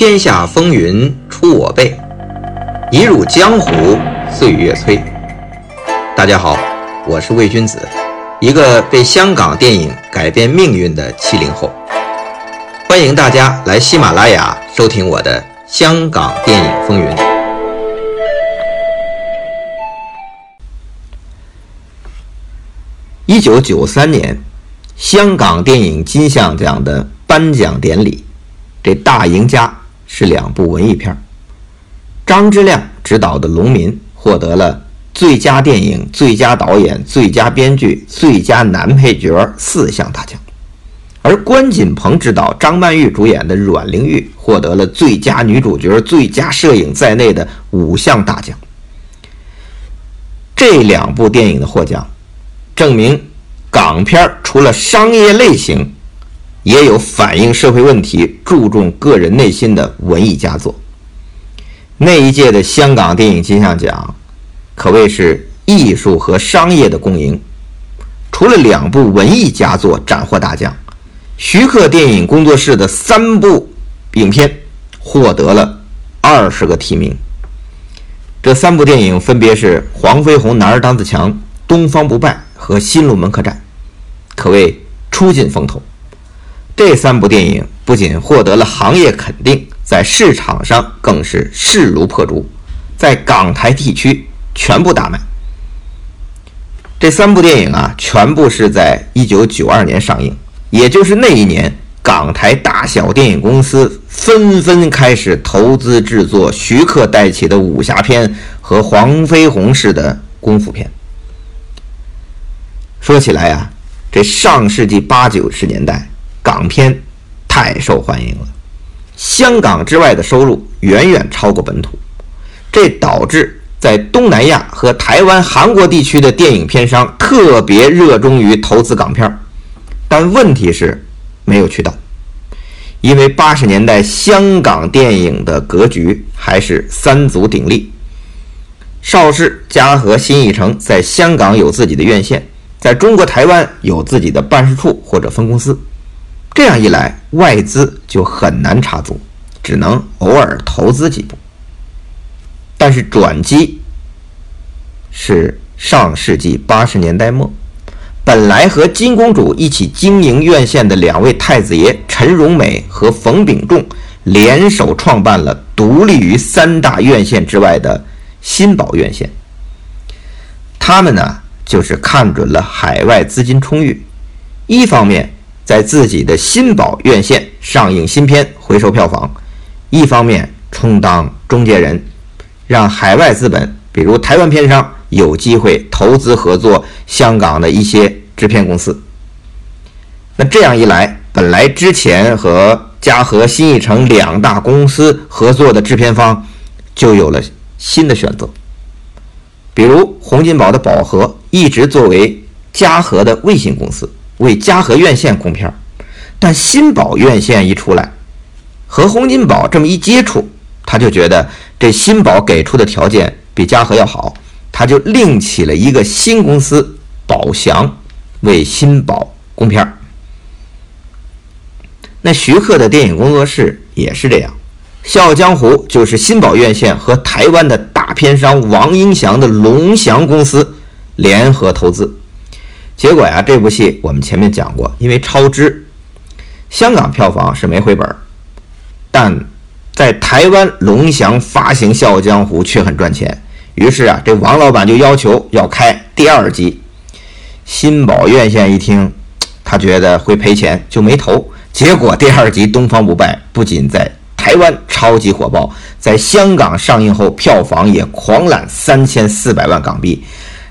天下风云出我辈，一入江湖岁月催。大家好，我是魏君子，一个被香港电影改变命运的七零后。欢迎大家来喜马拉雅收听我的《香港电影风云》。一九九三年，香港电影金像奖的颁奖典礼，这大赢家。是两部文艺片张之亮执导的《农民》获得了最佳电影、最佳导演、最佳编剧、最佳男配角四项大奖，而关锦鹏执导、张曼玉主演的《阮玲玉》获得了最佳女主角、最佳摄影在内的五项大奖。这两部电影的获奖，证明港片除了商业类型。也有反映社会问题、注重个人内心的文艺佳作。那一届的香港电影金像奖可谓是艺术和商业的共赢。除了两部文艺佳作斩获大奖，徐克电影工作室的三部影片获得了二十个提名。这三部电影分别是《黄飞鸿男儿当自强》《东方不败》和《新龙门客栈》，可谓出尽风头。这三部电影不仅获得了行业肯定，在市场上更是势如破竹，在港台地区全部大卖。这三部电影啊，全部是在一九九二年上映，也就是那一年，港台大小电影公司纷纷开始投资制作徐克带起的武侠片和黄飞鸿式的功夫片。说起来啊，这上世纪八九十年代。港片太受欢迎了，香港之外的收入远远超过本土，这导致在东南亚和台湾、韩国地区的电影片商特别热衷于投资港片但问题是没有渠道，因为八十年代香港电影的格局还是三足鼎立，邵氏、嘉禾、新艺城在香港有自己的院线，在中国台湾有自己的办事处或者分公司。这样一来，外资就很难插足，只能偶尔投资几部。但是转机是上世纪八十年代末，本来和金公主一起经营院线的两位太子爷陈荣美和冯秉仲联手创办了独立于三大院线之外的新宝院线。他们呢，就是看准了海外资金充裕，一方面。在自己的新宝院线上映新片，回收票房；一方面充当中介人，让海外资本，比如台湾片商，有机会投资合作香港的一些制片公司。那这样一来，本来之前和嘉禾、新艺城两大公司合作的制片方，就有了新的选择。比如洪金宝的宝和，一直作为嘉禾的卫星公司。为嘉禾院线供片但新宝院线一出来，和洪金宝这么一接触，他就觉得这新宝给出的条件比嘉禾要好，他就另起了一个新公司宝祥，为新宝供片那徐克的电影工作室也是这样，《笑傲江湖》就是新宝院线和台湾的大片商王英祥的龙翔公司联合投资。结果呀，这部戏我们前面讲过，因为超支，香港票房是没回本但在台湾龙翔发行《笑傲江湖》却很赚钱。于是啊，这王老板就要求要开第二集。新宝院线一听，他觉得会赔钱，就没投。结果第二集《东方不败》不仅在台湾超级火爆，在香港上映后票房也狂揽三千四百万港币，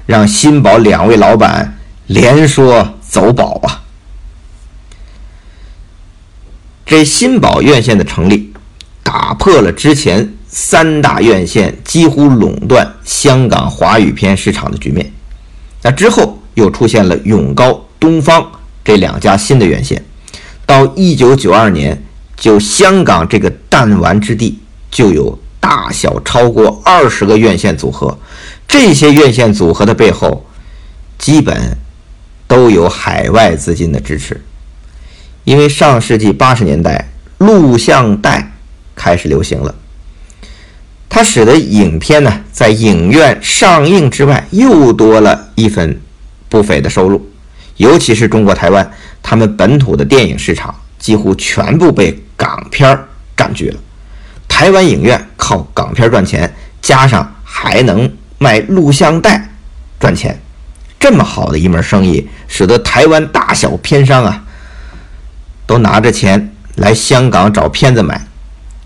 让新宝两位老板。连说走宝啊！这新宝院线的成立，打破了之前三大院线几乎垄断香港华语片市场的局面。那之后又出现了永高、东方这两家新的院线。到一九九二年，就香港这个弹丸之地，就有大小超过二十个院线组合。这些院线组合的背后，基本。都有海外资金的支持，因为上世纪八十年代录像带开始流行了。它使得影片呢在影院上映之外又多了一份不菲的收入，尤其是中国台湾，他们本土的电影市场几乎全部被港片占据了。台湾影院靠港片赚钱，加上还能卖录像带赚钱，这么好的一门生意，使得台湾大小片商啊都拿着钱来香港找片子买，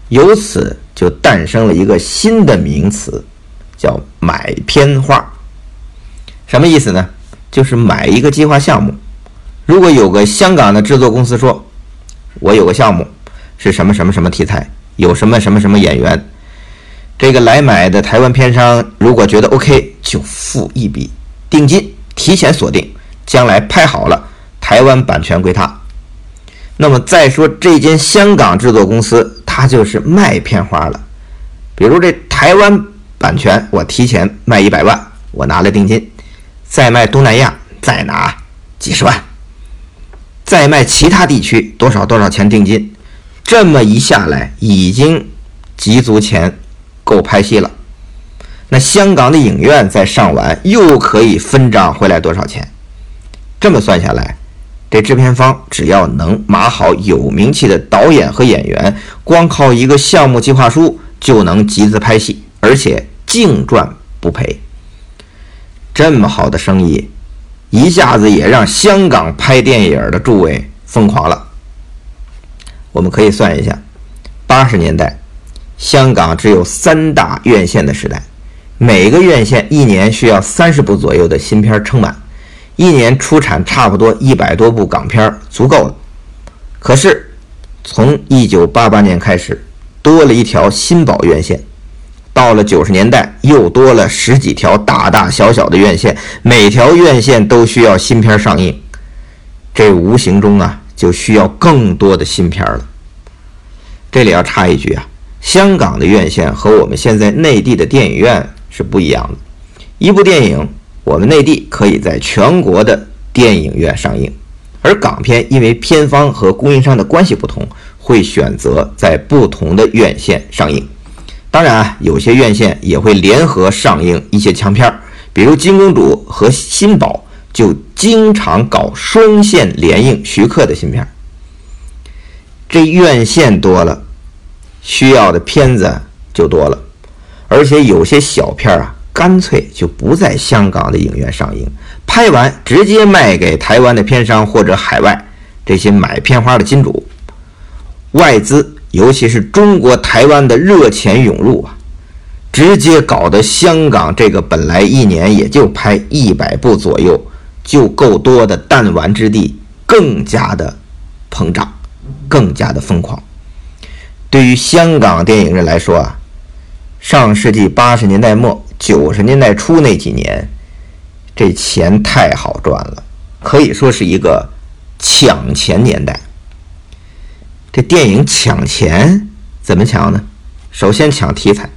由此。就诞生了一个新的名词，叫“买片花”。什么意思呢？就是买一个计划项目。如果有个香港的制作公司说：“我有个项目，是什么什么什么题材，有什么什么什么演员。”这个来买的台湾片商如果觉得 OK，就付一笔定金，提前锁定，将来拍好了，台湾版权归他。那么再说这间香港制作公司。他就是卖片花了，比如这台湾版权，我提前卖一百万，我拿了定金，再卖东南亚再拿几十万，再卖其他地区多少多少钱定金，这么一下来已经集足钱够拍戏了。那香港的影院再上完又可以分账回来多少钱？这么算下来。这制片方只要能码好有名气的导演和演员，光靠一个项目计划书就能集资拍戏，而且净赚不赔。这么好的生意，一下子也让香港拍电影的诸位疯狂了。我们可以算一下，八十年代香港只有三大院线的时代，每个院线一年需要三十部左右的新片撑满。一年出产差不多一百多部港片足够了。可是，从一九八八年开始，多了一条新宝院线；到了九十年代，又多了十几条大大小小的院线，每条院线都需要新片上映。这无形中啊，就需要更多的新片了。这里要插一句啊，香港的院线和我们现在内地的电影院是不一样的。一部电影。我们内地可以在全国的电影院上映，而港片因为片方和供应商的关系不同，会选择在不同的院线上映。当然啊，有些院线也会联合上映一些强片儿，比如金公主和新宝就经常搞双线联映徐克的新片儿。这院线多了，需要的片子就多了，而且有些小片儿啊。干脆就不在香港的影院上映，拍完直接卖给台湾的片商或者海外这些买片花的金主。外资，尤其是中国台湾的热钱涌入啊，直接搞得香港这个本来一年也就拍一百部左右就够多的弹丸之地，更加的膨胀，更加的疯狂。对于香港电影人来说啊，上世纪八十年代末。九十年代初那几年，这钱太好赚了，可以说是一个抢钱年代。这电影抢钱怎么抢呢？首先抢题材。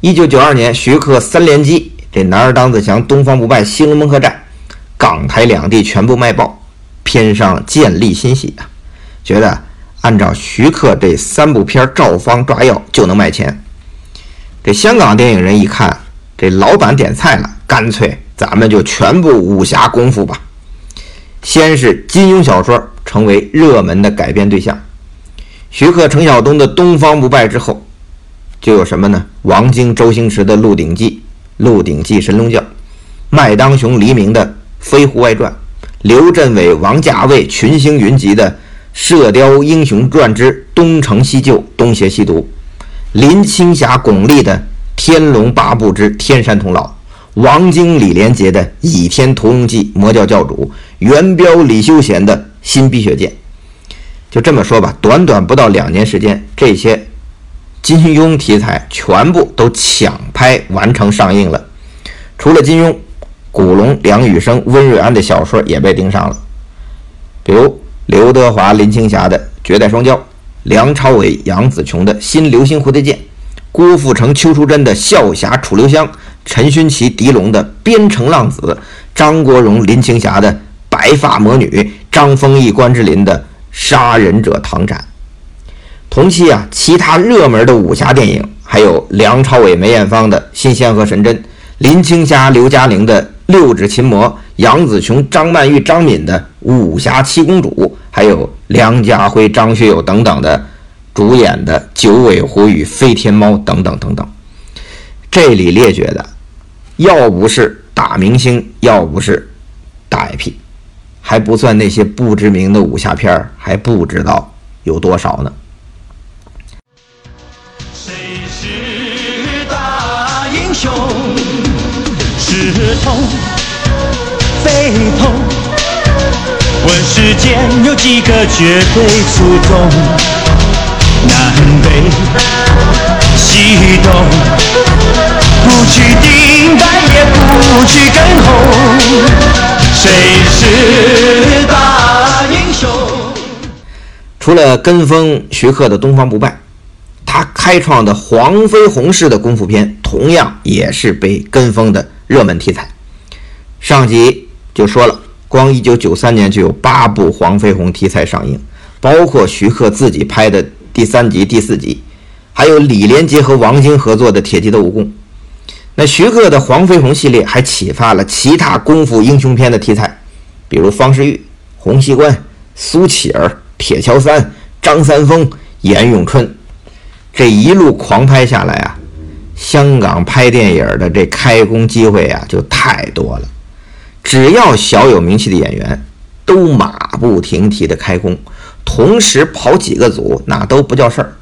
一九九二年，徐克三连击，这男儿当自强、东方不败、新龙门客栈，港台两地全部卖爆，片商见利欣喜啊，觉得按照徐克这三部片照方抓药就能卖钱。这香港电影人一看，这老板点菜了，干脆咱们就全部武侠功夫吧。先是金庸小说成为热门的改编对象，徐克、陈晓东的《东方不败》之后，就有什么呢？王晶、周星驰的《鹿鼎记》《鹿鼎记神龙教》，麦当雄、黎明的《飞狐外传》，刘镇伟、王家卫群星云集的《射雕英雄传之东成西就东邪西毒》。林青霞、巩俐的《天龙八部之天山童姥》，王晶、李连杰的《倚天屠龙记》，魔教教主元彪、李修贤的《新碧血剑》。就这么说吧，短短不到两年时间，这些金庸题材全部都抢拍完成上映了。除了金庸，古龙、梁羽生、温瑞安的小说也被盯上了，比如刘德华、林青霞的《绝代双骄》。梁朝伟、杨紫琼的新《流星蝴蝶剑》，郭富城、邱淑贞的《笑侠楚留香》，陈勋奇、狄龙的《边城浪子》，张国荣、林青霞的《白发魔女》，张丰毅、关之琳的《杀人者唐展》。同期啊，其他热门的武侠电影还有梁朝伟、梅艳芳的《新仙鹤神针》，林青霞、刘嘉玲的《六指琴魔》，杨紫琼、张曼玉、张敏的《武侠七公主》，还有梁家辉、张学友等等的主演的《九尾狐与飞天猫》等等等等。这里列举的，要不是大明星，要不是大 IP，还不算那些不知名的武侠片儿，还不知道有多少呢。谁是大英雄，是痛非痛？世间有几个绝对出众？南北西东，不去顶白也不去跟红，谁是大英雄？除了跟风徐克的《东方不败》。他开创的黄飞鸿式的功夫片，同样也是被跟风的热门题材。上集就说了，光1993年就有八部黄飞鸿题材上映，包括徐克自己拍的第三集、第四集，还有李连杰和王晶合作的《铁骑的武功》。那徐克的黄飞鸿系列还启发了其他功夫英雄片的题材，比如方世玉、洪熙官、苏乞儿、铁桥三、张三丰、严咏春。这一路狂拍下来啊，香港拍电影的这开工机会啊就太多了。只要小有名气的演员，都马不停蹄的开工，同时跑几个组那都不叫事儿。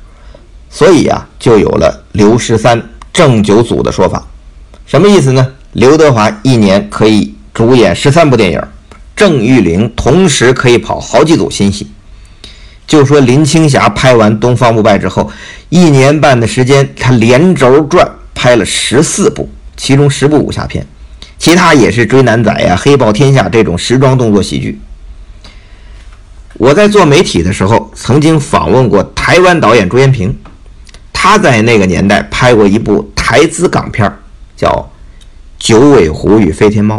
所以啊，就有了刘十三、郑九组的说法。什么意思呢？刘德华一年可以主演十三部电影，郑裕玲同时可以跑好几组新戏。就说林青霞拍完《东方不败》之后，一年半的时间，她连轴转拍了十四部，其中十部武侠片，其他也是追男仔呀、黑豹天下这种时装动作喜剧。我在做媒体的时候，曾经访问过台湾导演朱延平，他在那个年代拍过一部台资港片，叫《九尾狐与飞天猫》，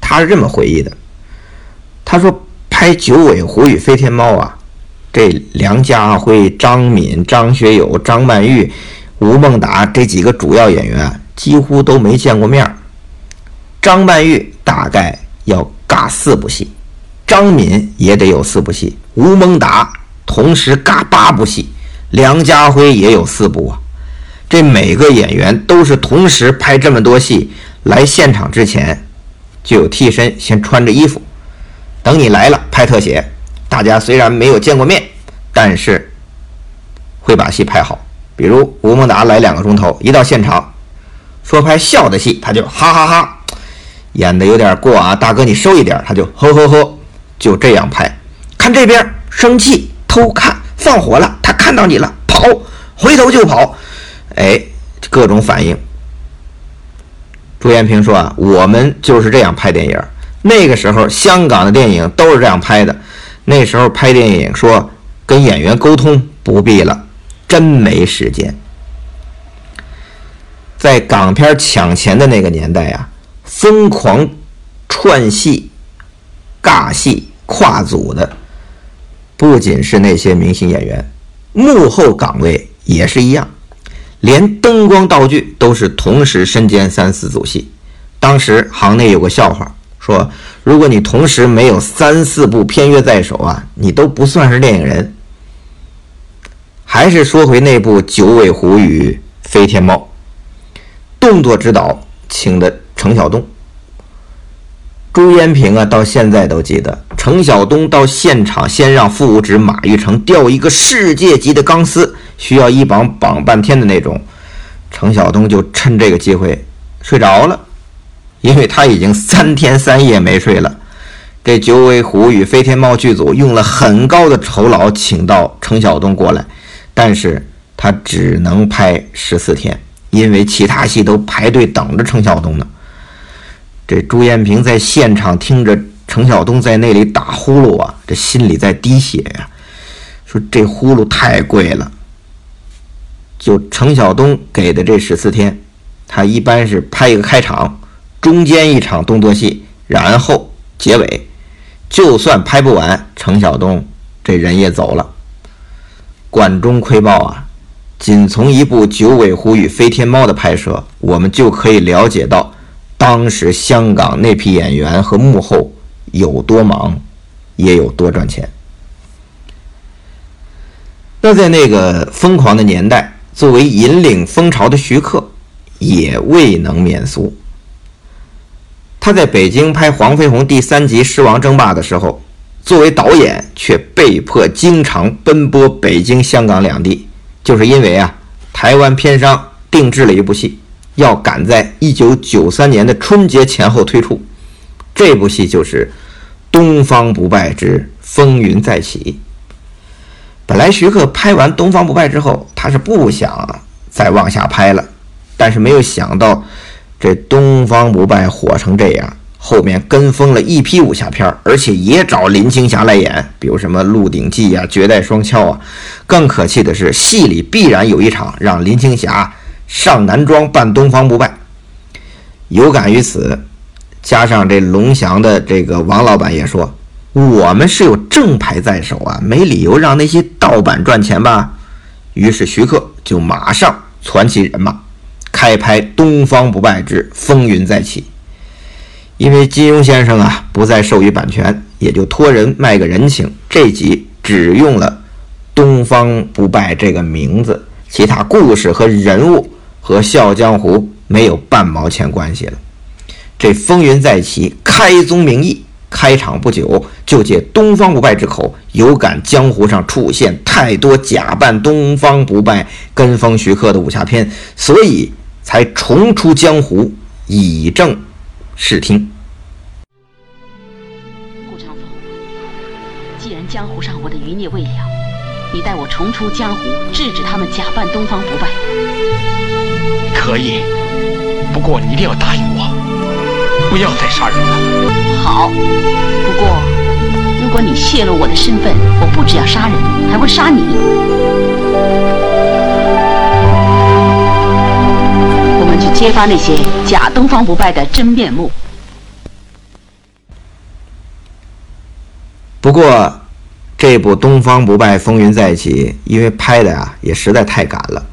他是这么回忆的，他说拍《九尾狐与飞天猫》啊。这梁家辉、张敏、张学友、张曼玉、吴孟达这几个主要演员几乎都没见过面张曼玉大概要尬四部戏，张敏也得有四部戏，吴孟达同时尬八部戏，梁家辉也有四部啊。这每个演员都是同时拍这么多戏，来现场之前就有替身先穿着衣服，等你来了拍特写。大家虽然没有见过面，但是会把戏拍好。比如吴孟达来两个钟头，一到现场说拍笑的戏，他就哈哈哈，演的有点过啊，大哥你收一点，他就呵呵呵，就这样拍。看这边生气偷看放火了，他看到你了跑，回头就跑，哎，各种反应。朱延平说啊，我们就是这样拍电影，那个时候香港的电影都是这样拍的。那时候拍电影，说跟演员沟通不必了，真没时间。在港片抢钱的那个年代啊，疯狂串戏、尬戏、跨组的，不仅是那些明星演员，幕后岗位也是一样，连灯光道具都是同时身兼三四组戏。当时行内有个笑话。说，如果你同时没有三四部片约在手啊，你都不算是电影人。还是说回那部《九尾狐与飞天猫》，动作指导请的程晓东。朱延平啊，到现在都记得，程晓东到现场先让副武指马玉成吊一个世界级的钢丝，需要一绑绑半天的那种，程晓东就趁这个机会睡着了。因为他已经三天三夜没睡了，这九尾狐与飞天猫剧组用了很高的酬劳请到程晓东过来，但是他只能拍十四天，因为其他戏都排队等着程晓东呢。这朱延平在现场听着程晓东在那里打呼噜啊，这心里在滴血呀，说这呼噜太贵了。就程晓东给的这十四天，他一般是拍一个开场。中间一场动作戏，然后结尾，就算拍不完，程晓东这人也走了。管中窥豹啊！仅从一部《九尾狐与飞天猫》的拍摄，我们就可以了解到当时香港那批演员和幕后有多忙，也有多赚钱。那在那个疯狂的年代，作为引领风潮的徐克也未能免俗。他在北京拍黄飞鸿第三集《狮王争霸》的时候，作为导演却被迫经常奔波北京、香港两地。就是因为啊，台湾片商定制了一部戏，要赶在一九九三年的春节前后推出。这部戏就是《东方不败之风云再起》。本来徐克拍完《东方不败》之后，他是不想再往下拍了，但是没有想到，这《东方不败》火成这样。后面跟风了一批武侠片而且也找林青霞来演，比如什么《鹿鼎记》啊、《绝代双骄》啊。更可气的是，戏里必然有一场让林青霞上男装扮东方不败。有感于此，加上这龙翔的这个王老板也说：“我们是有正牌在手啊，没理由让那些盗版赚钱吧。”于是徐克就马上攒起人马，开拍《东方不败之风云再起》。因为金庸先生啊不再授予版权，也就托人卖个人情。这集只用了“东方不败”这个名字，其他故事和人物和《笑傲江湖》没有半毛钱关系了。这风云再起，开宗明义，开场不久就借东方不败之口，有感江湖上出现太多假扮东方不败、跟风徐克的武侠片，所以才重出江湖，以正视听。顾长风，既然江湖上我的余孽未了，你带我重出江湖，制止他们假扮东方不败。可以，不过你一定要答应我，不要再杀人了。好，不过如果你泄露我的身份，我不只要杀人，还会杀你。我们去揭发那些假东方不败的真面目。不过。这部《东方不败风云再起》，因为拍的呀也实在太赶了，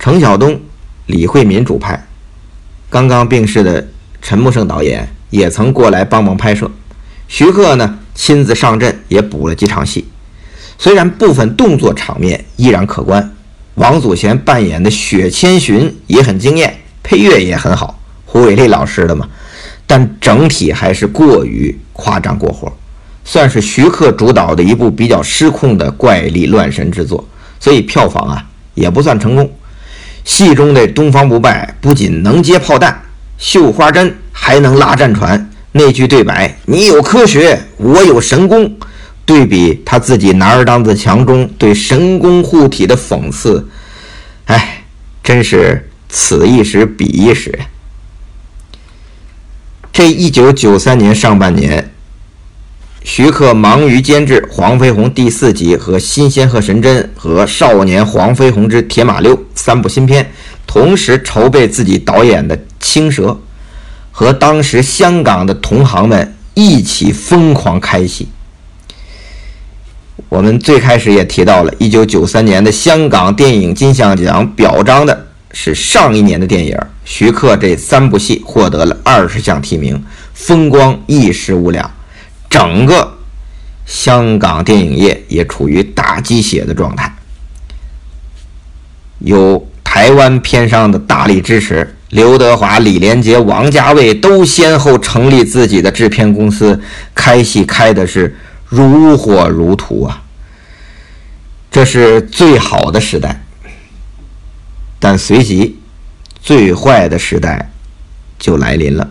程晓东、李惠民主拍，刚刚病逝的陈木胜导演也曾过来帮忙拍摄，徐克呢亲自上阵也补了几场戏，虽然部分动作场面依然可观，王祖贤扮演的雪千寻也很惊艳，配乐也很好，胡伟立老师的嘛，但整体还是过于夸张过火。算是徐克主导的一部比较失控的怪力乱神之作，所以票房啊也不算成功。戏中的东方不败不仅能接炮弹、绣花针，还能拉战船。那句对白“你有科学，我有神功”，对比他自己男儿当自强中对神功护体的讽刺，哎，真是此一时彼一时。这一九九三年上半年。徐克忙于监制《黄飞鸿》第四集和《新仙鹤神针》和《少年黄飞鸿之铁马六》三部新片，同时筹备自己导演的《青蛇》，和当时香港的同行们一起疯狂开戏。我们最开始也提到了，一九九三年的香港电影金像奖表彰的是上一年的电影，徐克这三部戏获得了二十项提名，风光一时无两。整个香港电影业也处于大鸡血的状态，有台湾片商的大力支持，刘德华、李连杰、王家卫都先后成立自己的制片公司，开戏开的是如火如荼啊！这是最好的时代，但随即最坏的时代就来临了。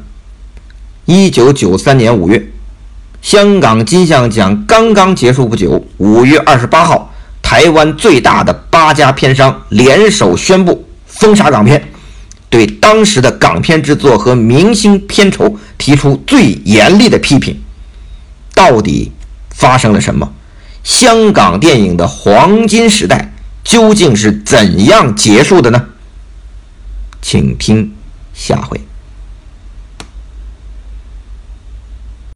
一九九三年五月。香港金像奖刚刚结束不久，五月二十八号，台湾最大的八家片商联手宣布封杀港片，对当时的港片制作和明星片酬提出最严厉的批评。到底发生了什么？香港电影的黄金时代究竟是怎样结束的呢？请听下回。